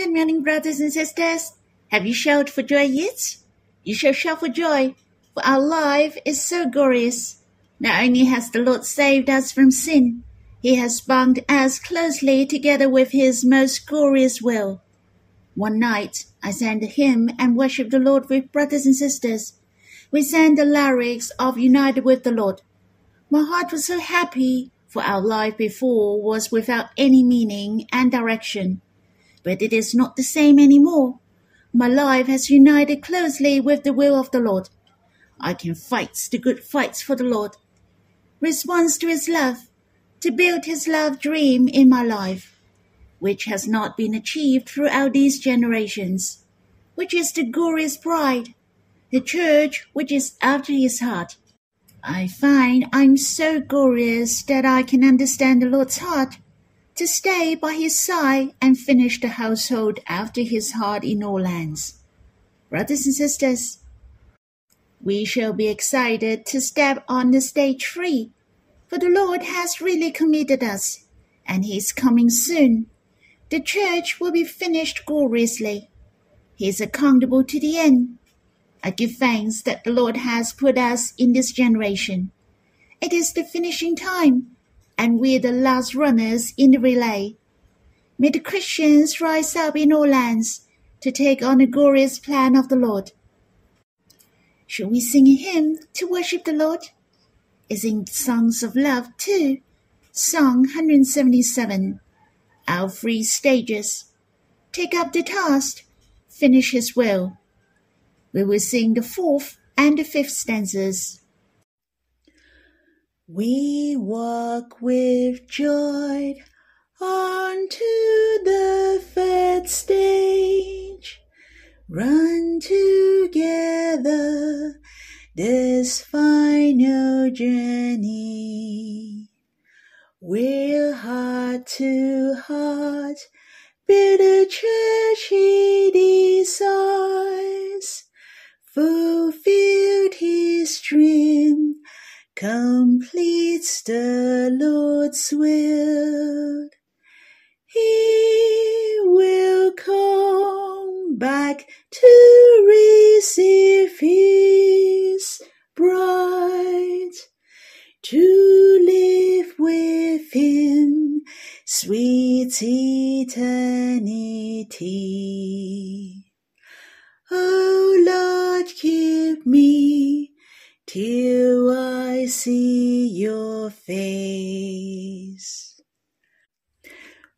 Good morning, brothers and sisters. Have you shouted for joy yet? You shall shout for joy, for our life is so glorious. Not only has the Lord saved us from sin, He has bound us closely together with His most glorious will. One night, I sang a hymn and worshiped the Lord with brothers and sisters. We sang the lyrics of United with the Lord. My heart was so happy, for our life before was without any meaning and direction. But it is not the same any more. My life has united closely with the will of the Lord. I can fight the good fights for the Lord. Response to his love, to build his love dream in my life, which has not been achieved throughout these generations, which is the glorious bride, the church which is after his heart. I find I'm so glorious that I can understand the Lord's heart, to stay by his side and finish the household after his heart in all lands. Brothers and sisters, we shall be excited to step on the stage free, for the Lord has really committed us, and he is coming soon. The church will be finished gloriously. He is accountable to the end I give thanks that the Lord has put us in this generation. It is the finishing time, and we are the last runners in the relay. May the Christians rise up in all lands to take on the glorious plan of the Lord. Should we sing a hymn to worship the Lord? Is in songs of love too. Song 177. Our three stages. Take up the task, finish his will. We will sing the fourth and the fifth stanzas. We walk with joy onto the third stage. Run together this final journey. We're heart to heart, build a church he desires fulfilled completes the Lord's will. He will come back to receive his bride, to live with him sweet eternity. O Lord, keep me till I see your face.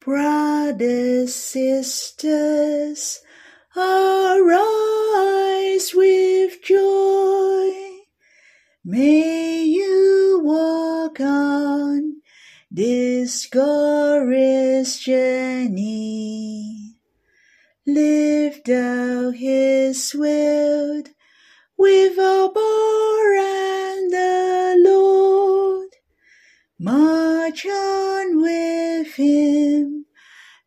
Brothers, sisters, arise with joy. May you walk on this glorious journey Lift out his will with Abba him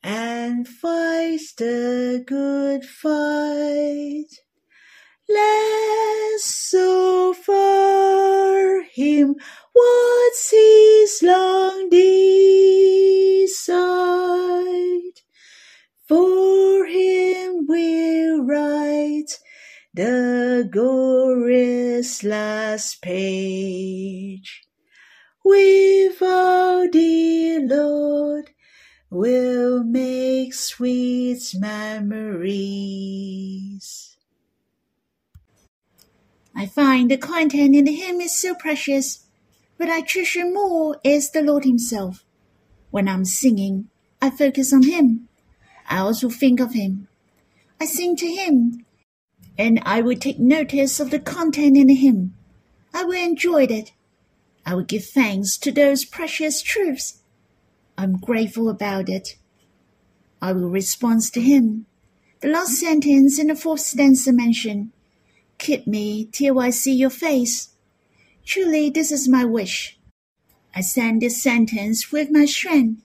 and fight the good fight. Let's offer him what's his long desire. For him we'll write the glorious last page. With our dear Lord we'll make sweet memories. I find the content in the hymn is so precious, but I treasure more is the Lord Himself. When I'm singing, I focus on Him. I also think of him. I sing to him, and I will take notice of the content in the hymn. I will enjoy it. I will give thanks to those precious truths. I'm grateful about it. I will respond to him. The last sentence in the fourth stanza mentioned, Keep me till I see your face. Truly, this is my wish. I send this sentence with my strength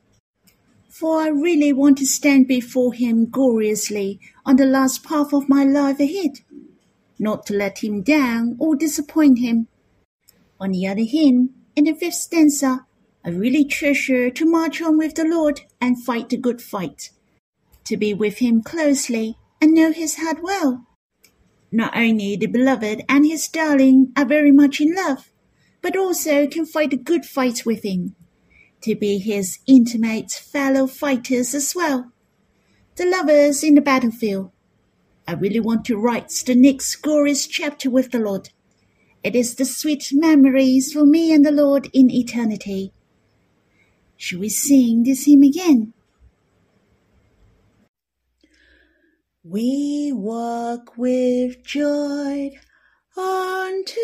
for I really want to stand before him gloriously on the last path of my life ahead, not to let him down or disappoint him. On the other hand, in the fifth stanza, I really treasure to march on with the Lord and fight the good fight, to be with him closely and know his heart well. Not only the beloved and his darling are very much in love, but also can fight a good fight with him, to be his intimate fellow fighters as well. The lovers in the battlefield. I really want to write the next glorious chapter with the Lord. It is the sweet memories for me and the Lord in eternity. Should we sing this hymn again? We walk with joy onto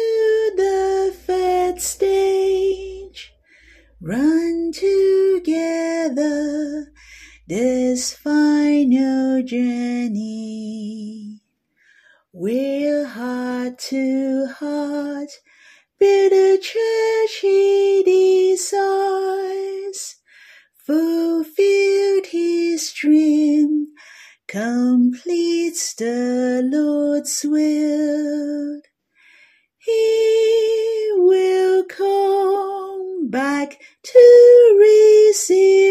the fed stage, run together this final journey. We're heart to heart, build a church he desires, fulfilled his dream, completes the Lord's will. He will come back to receive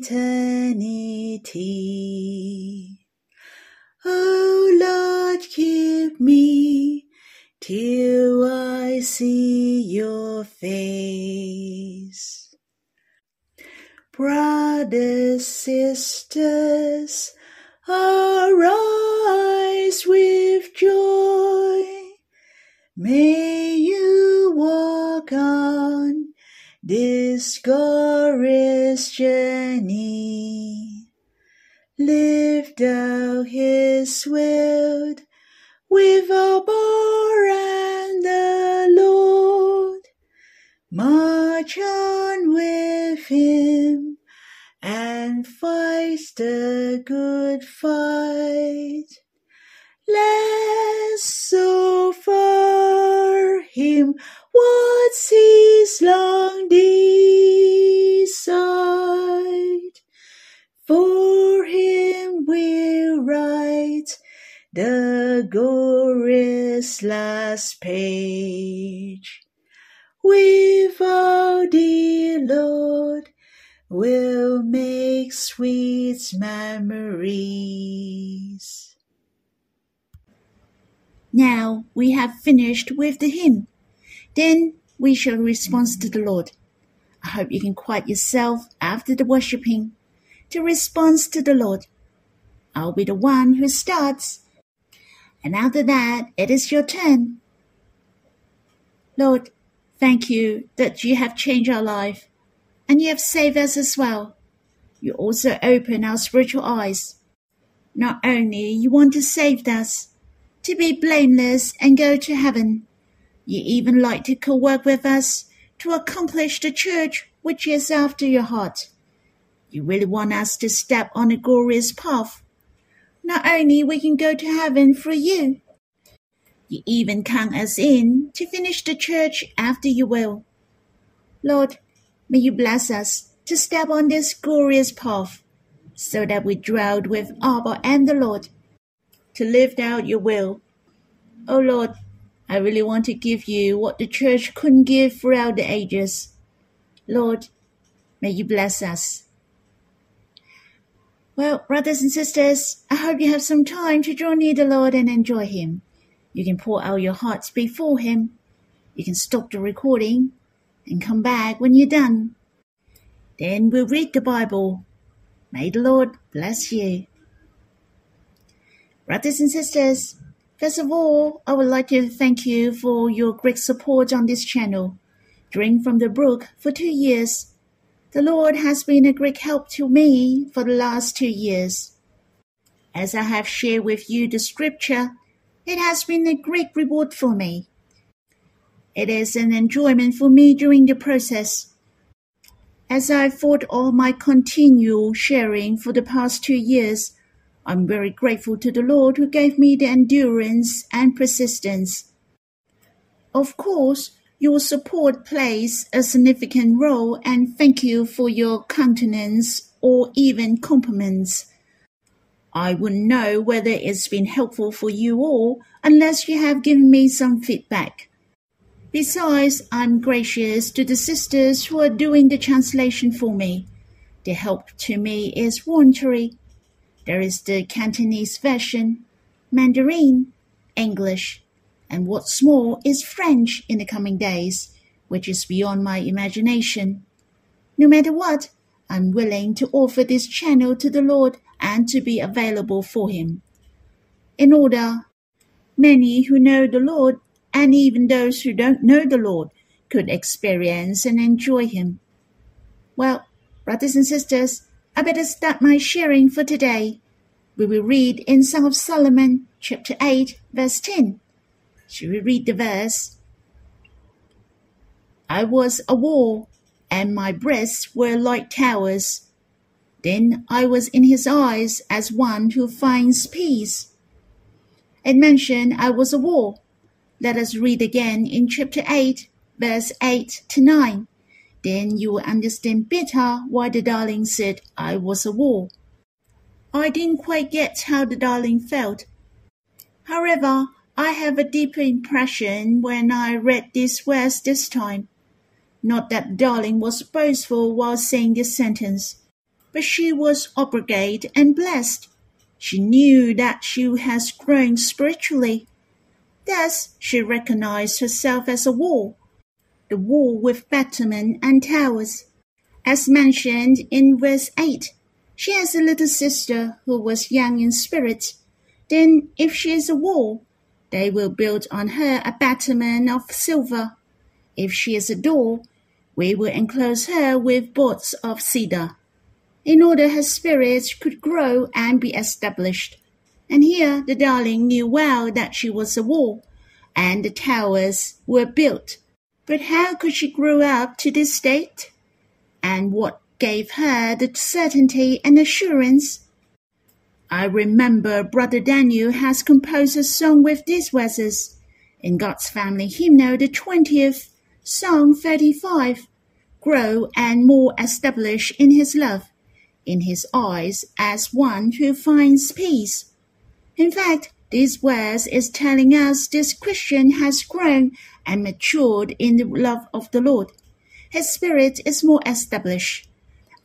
eternity. Oh Lord, keep me till I see your face. Brothers, sisters, Lift out his will with Abba and the Lord. March on with him and fight the good fight. Let's offer him what's his long desire. For we'll write the glorious last page. With our dear Lord, we'll make sweet memories. Now we have finished with the hymn. Then we shall respond to the Lord. I hope you can quiet yourself after the worshipping to respond to the Lord. I'll be the one who starts. And after that, it is your turn. Lord, thank you that you have changed our life and you have saved us as well. You also open our spiritual eyes. Not only you want to save us, to be blameless and go to heaven, you even like to co-work with us to accomplish the church which is after your heart. You really want us to step on a glorious path. Not only we can go to heaven through you, you even count us in to finish the church after you will. Lord, may you bless us to step on this glorious path, so that we dwell with Abba and the Lord, to live out your will. Oh Lord, I really want to give you what the church couldn't give throughout the ages. Lord, may you bless us. Well, brothers and sisters, I hope you have some time to draw near the Lord and enjoy Him. You can pour out your hearts before Him. You can stop the recording and come back when you're done. Then we'll read the Bible. May the Lord bless you. Brothers and sisters, first of all, I would like to thank you for your great support on this channel. Drink from the brook for two years. The Lord has been a great help to me for the last two years. As I have shared with you the scripture, it has been a great reward for me. It is an enjoyment for me during the process. As I thought of my continual sharing for the past two years, I'm very grateful to the Lord who gave me the endurance and persistence. Of course, your support plays a significant role and thank you for your countenance or even compliments. I wouldn't know whether it's been helpful for you all unless you have given me some feedback. Besides, I'm gracious to the sisters who are doing the translation for me. The help to me is voluntary. There is the Cantonese version, Mandarin, English, and what's more is French in the coming days, which is beyond my imagination. No matter what, I'm willing to offer this channel to the Lord and to be available for Him. In order, many who know the Lord and even those who don't know the Lord could experience and enjoy Him. Well, brothers and sisters, I better start my sharing for today. We will read in Song of Solomon, chapter 8, verse 10. Should we read the verse? I was a wall, and my breasts were like towers. Then I was in his eyes as one who finds peace. It mentioned I was a wall, let us read again in chapter 8, verse 8 to 9. Then you will understand better why the darling said I was a wall. I didn't quite get how the darling felt. However, I have a deeper impression when I read this verse this time. Not that darling was boastful while saying this sentence, but she was obligated and blessed. She knew that she has grown spiritually Thus she recognized herself as a wall, the wall with battlement and towers. As mentioned in verse 8, she has a little sister who was young in spirit. Then, if she is a wall, they will build on her a battlement of silver. If she is a door, we will enclose her with boards of cedar, in order her spirit could grow and be established. And here the darling knew well that she was a wall, and the towers were built. But how could she grow up to this state? And what gave her the certainty and assurance? I remember Brother Daniel has composed a song with these verses. In God's Family Hymnal, the 20th, Song 35, grow and more establish in his love, in his eyes as one who finds peace. In fact, this verse is telling us this Christian has grown and matured in the love of the Lord. His spirit is more established.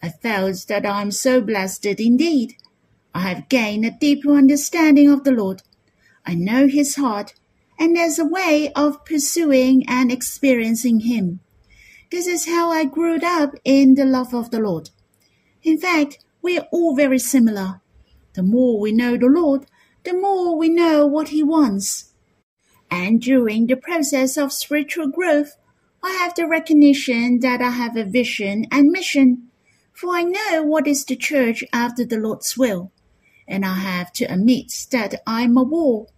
I felt that I am so blessed indeed. I have gained a deeper understanding of the Lord. I know his heart, and there's a way of pursuing and experiencing him. This is how I grew up in the love of the Lord. In fact, we are all very similar. The more we know the Lord, the more we know what He wants. And during the process of spiritual growth, I have the recognition that I have a vision and mission, for I know what is the church after the Lord's will, and I have to admit that I'm a wall.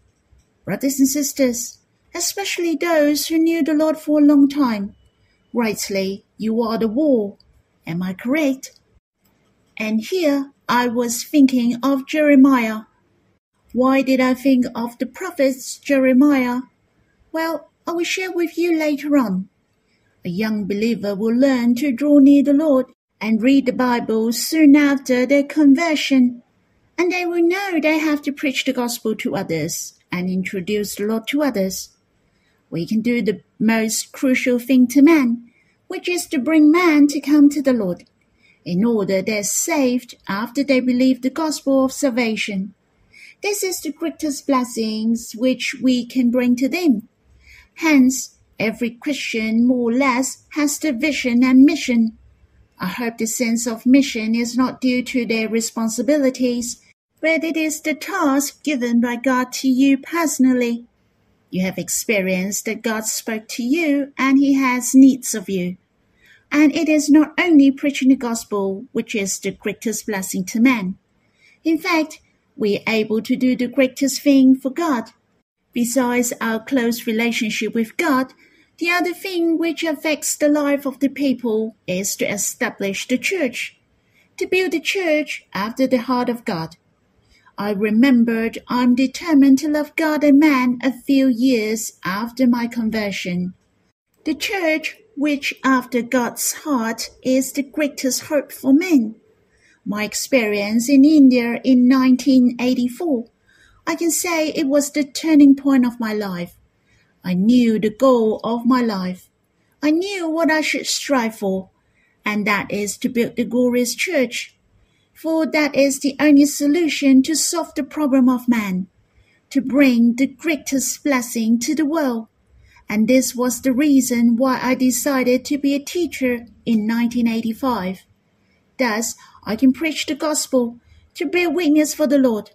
Brothers and sisters, especially those who knew the Lord for a long time, rightly, you are the wall. Am I correct? And here I was thinking of Jeremiah why did I think of the prophets Jeremiah? Well, I will share with you later on. A young believer will learn to draw near the Lord and read the Bible soon after their conversion, and they will know they have to preach the gospel to others and introduce the Lord to others. We can do the most crucial thing to man, which is to bring man to come to the Lord, in order they're saved after they believe the gospel of salvation. This is the greatest blessings which we can bring to them. Hence, every Christian more or less has the vision and mission. I hope the sense of mission is not due to their responsibilities, but it is the task given by God to you personally. You have experienced that God spoke to you and He has needs of you. And it is not only preaching the gospel which is the greatest blessing to man. In fact, we are able to do the greatest thing for God. Besides our close relationship with God, the other thing which affects the life of the people is to establish the church, to build the church after the heart of God. I remembered I'm determined to love God and man a few years after my conversion. The church, which after God's heart is the greatest hope for men my experience in India in 1984, I can say it was the turning point of my life. I knew the goal of my life. I knew what I should strive for, and that is to build the glorious church. For that is the only solution to solve the problem of man, to bring the greatest blessing to the world. And this was the reason why I decided to be a teacher in 1985. Thus, I can preach the gospel to bear witness for the Lord.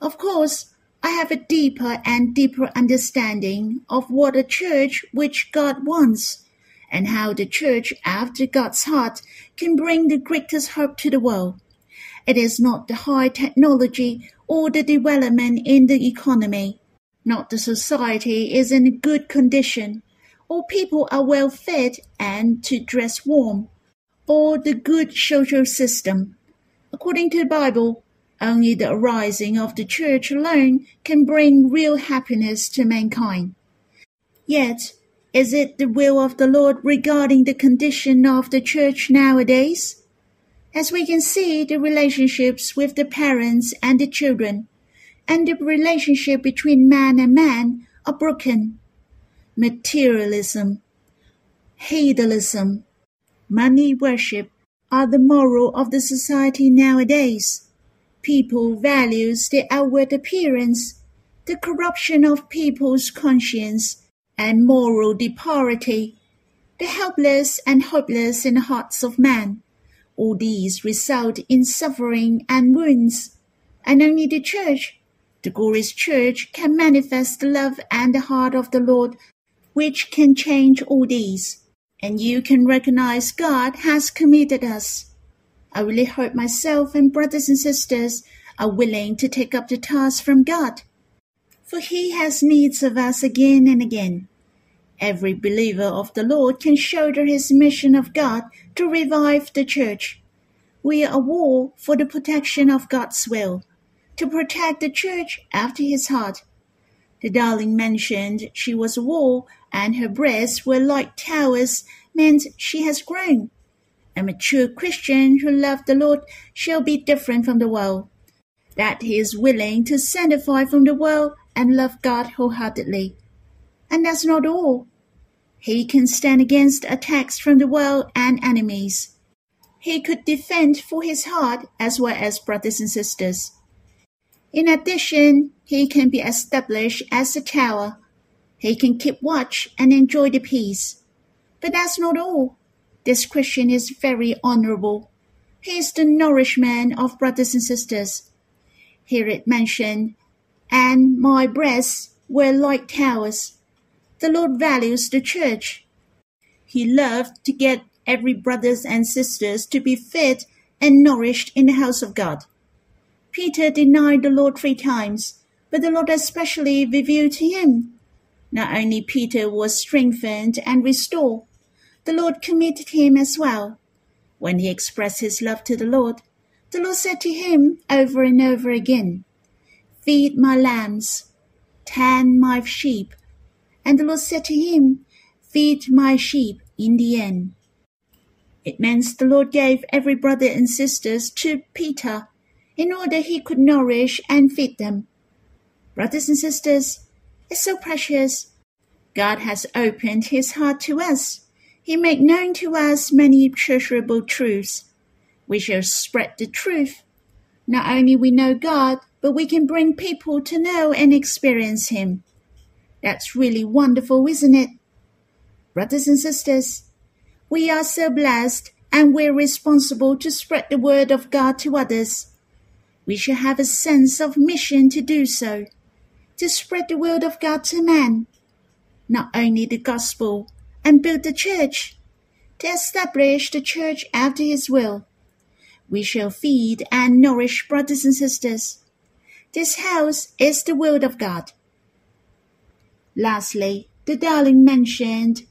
Of course, I have a deeper and deeper understanding of what a church which God wants, and how the church after God's heart can bring the greatest hope to the world. It is not the high technology or the development in the economy, not the society is in good condition, or people are well fed and to dress warm, or the good social system. According to the Bible, only the arising of the Church alone can bring real happiness to mankind. Yet, is it the will of the Lord regarding the condition of the Church nowadays? As we can see, the relationships with the parents and the children, and the relationship between man and man are broken. Materialism, hedonism, money worship are the moral of the society nowadays. People values the outward appearance, the corruption of people's conscience, and moral depravity, the helpless and hopeless in the hearts of man. All these result in suffering and wounds, and only the church, the glorious church, can manifest the love and the heart of the Lord, which can change all these. And you can recognize God has committed us I really hope myself and brothers and sisters are willing to take up the task from God, for He has needs of us again and again. Every believer of the Lord can shoulder his mission of God to revive the church. We are a war for the protection of God's will, to protect the church after his heart. The darling mentioned she was a wall and her breasts were like towers meant she has grown. A mature Christian who loves the Lord shall be different from the world, that he is willing to sanctify from the world and love God wholeheartedly. And that's not all. He can stand against attacks from the world and enemies. He could defend for his heart as well as brothers and sisters. In addition, he can be established as a tower. He can keep watch and enjoy the peace. But that's not all. This Christian is very honorable. He is the nourishment of brothers and sisters. Here it mentioned, and my breasts were like towers. The Lord values the church. He loved to get every brothers and sisters to be fed and nourished in the house of God. Peter denied the Lord three times, but the Lord especially revealed to him. Not only Peter was strengthened and restored, the Lord committed him as well. When he expressed his love to the Lord, the Lord said to him over and over again, Feed my lambs, tend my sheep. And the Lord said to him, Feed my sheep in the end. It means the Lord gave every brother and sisters to Peter in order he could nourish and feed them. Brothers and sisters, it's so precious. God has opened his heart to us he made known to us many treasurable truths. We shall spread the truth. Not only we know God, but we can bring people to know and experience Him. That's really wonderful, isn't it? Brothers and sisters, we are so blessed and we're responsible to spread the word of God to others. We should have a sense of mission to do so, to spread the word of God to man. Not only the gospel, and build the church, to establish the church after his will. We shall feed and nourish brothers and sisters. This house is the word of God. Lastly, the darling mentioned,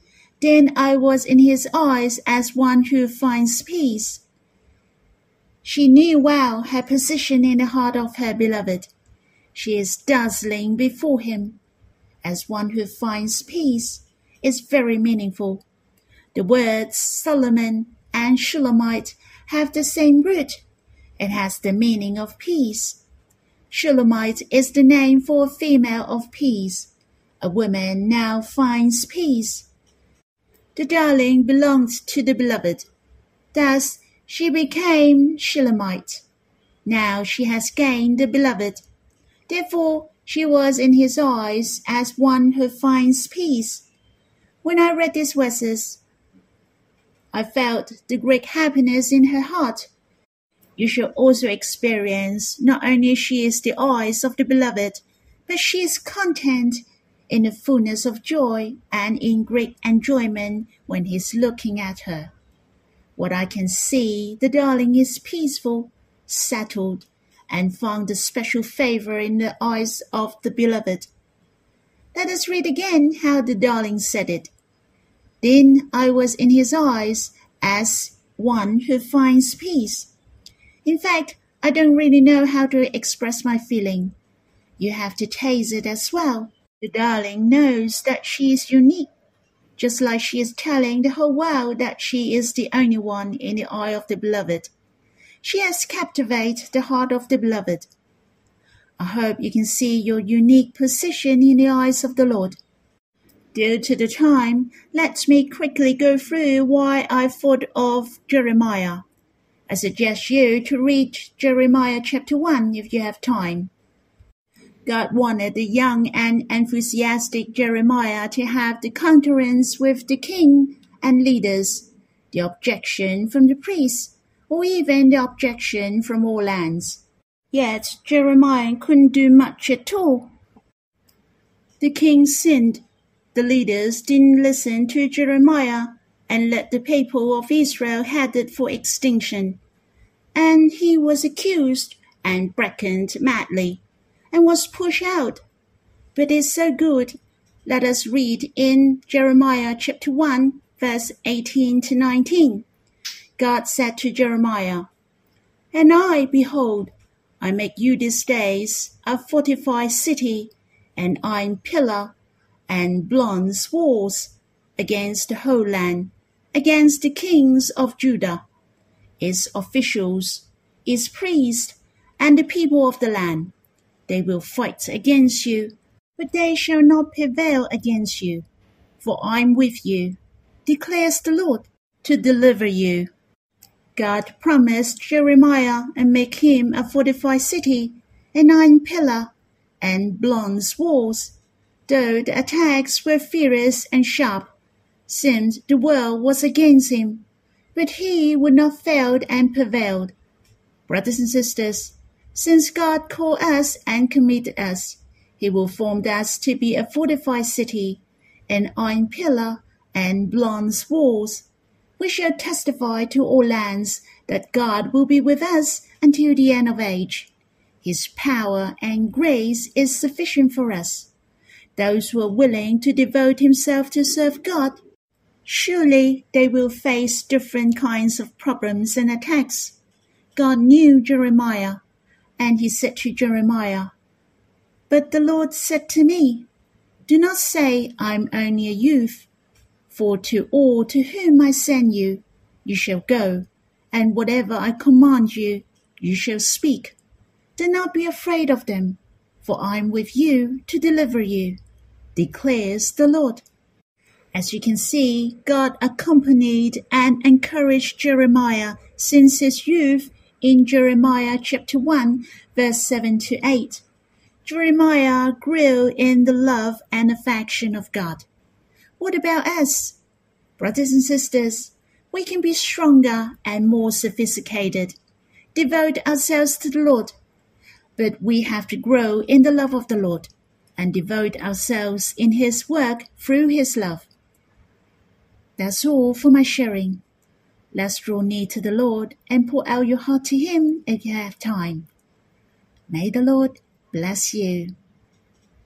Then I was in his eyes as one who finds peace. She knew well her position in the heart of her beloved. She is dazzling before him, as one who finds peace is very meaningful. The words Solomon and Shulamite have the same root. It has the meaning of peace. Shulamite is the name for a female of peace, a woman now finds peace. The darling belonged to the beloved. Thus she became Shulamite. Now she has gained the beloved. Therefore she was in his eyes as one who finds peace. When I read these verses, I felt the great happiness in her heart. You shall also experience not only she is the eyes of the beloved, but she is content in the fullness of joy and in great enjoyment when he's looking at her. What I can see, the darling is peaceful, settled, and found a special favor in the eyes of the beloved. Let us read again how the darling said it. Then I was in his eyes as one who finds peace. In fact, I don't really know how to express my feeling. You have to taste it as well. The darling knows that she is unique, just like she is telling the whole world that she is the only one in the eye of the beloved. She has captivated the heart of the beloved. I hope you can see your unique position in the eyes of the Lord. Due to the time, let me quickly go through why I thought of Jeremiah. I suggest you to read Jeremiah chapter 1 if you have time. God wanted the young and enthusiastic Jeremiah to have the concurrence with the king and leaders, the objection from the priests, or even the objection from all lands. Yet Jeremiah couldn't do much at all. The king sinned. The leaders didn't listen to Jeremiah and let the people of Israel headed for extinction. And he was accused and brackened madly and was pushed out. But it's so good. Let us read in Jeremiah chapter 1, verse 18 to 19. God said to Jeremiah, And I, behold, I make you these days a fortified city, an iron pillar, and bronze walls against the whole land, against the kings of Judah, its officials, its priests, and the people of the land. They will fight against you, but they shall not prevail against you. For I am with you, declares the Lord, to deliver you. God promised Jeremiah and make him a fortified city, an iron pillar, and bronze walls. Though the attacks were fierce and sharp, seemed the world was against him, but he would not fail and prevailed. Brothers and sisters, since God called us and committed us, He will form us to be a fortified city, an iron pillar, and bronze walls. We shall testify to all lands that God will be with us until the end of age. His power and grace is sufficient for us. Those who are willing to devote himself to serve God, surely they will face different kinds of problems and attacks. God knew Jeremiah and he said to Jeremiah, But the Lord said to me, Do not say, I am only a youth, for to all to whom I send you, you shall go, and whatever I command you, you shall speak. Do not be afraid of them, for I am with you to deliver you, declares the Lord. As you can see, God accompanied and encouraged Jeremiah since his youth in Jeremiah chapter 1, verse 7 to 8. Jeremiah grew in the love and affection of God. What about us? Brothers and sisters, we can be stronger and more sophisticated, devote ourselves to the Lord, but we have to grow in the love of the Lord and devote ourselves in His work through His love. That's all for my sharing. Let's draw near to the Lord and pour out your heart to Him if you have time. May the Lord bless you.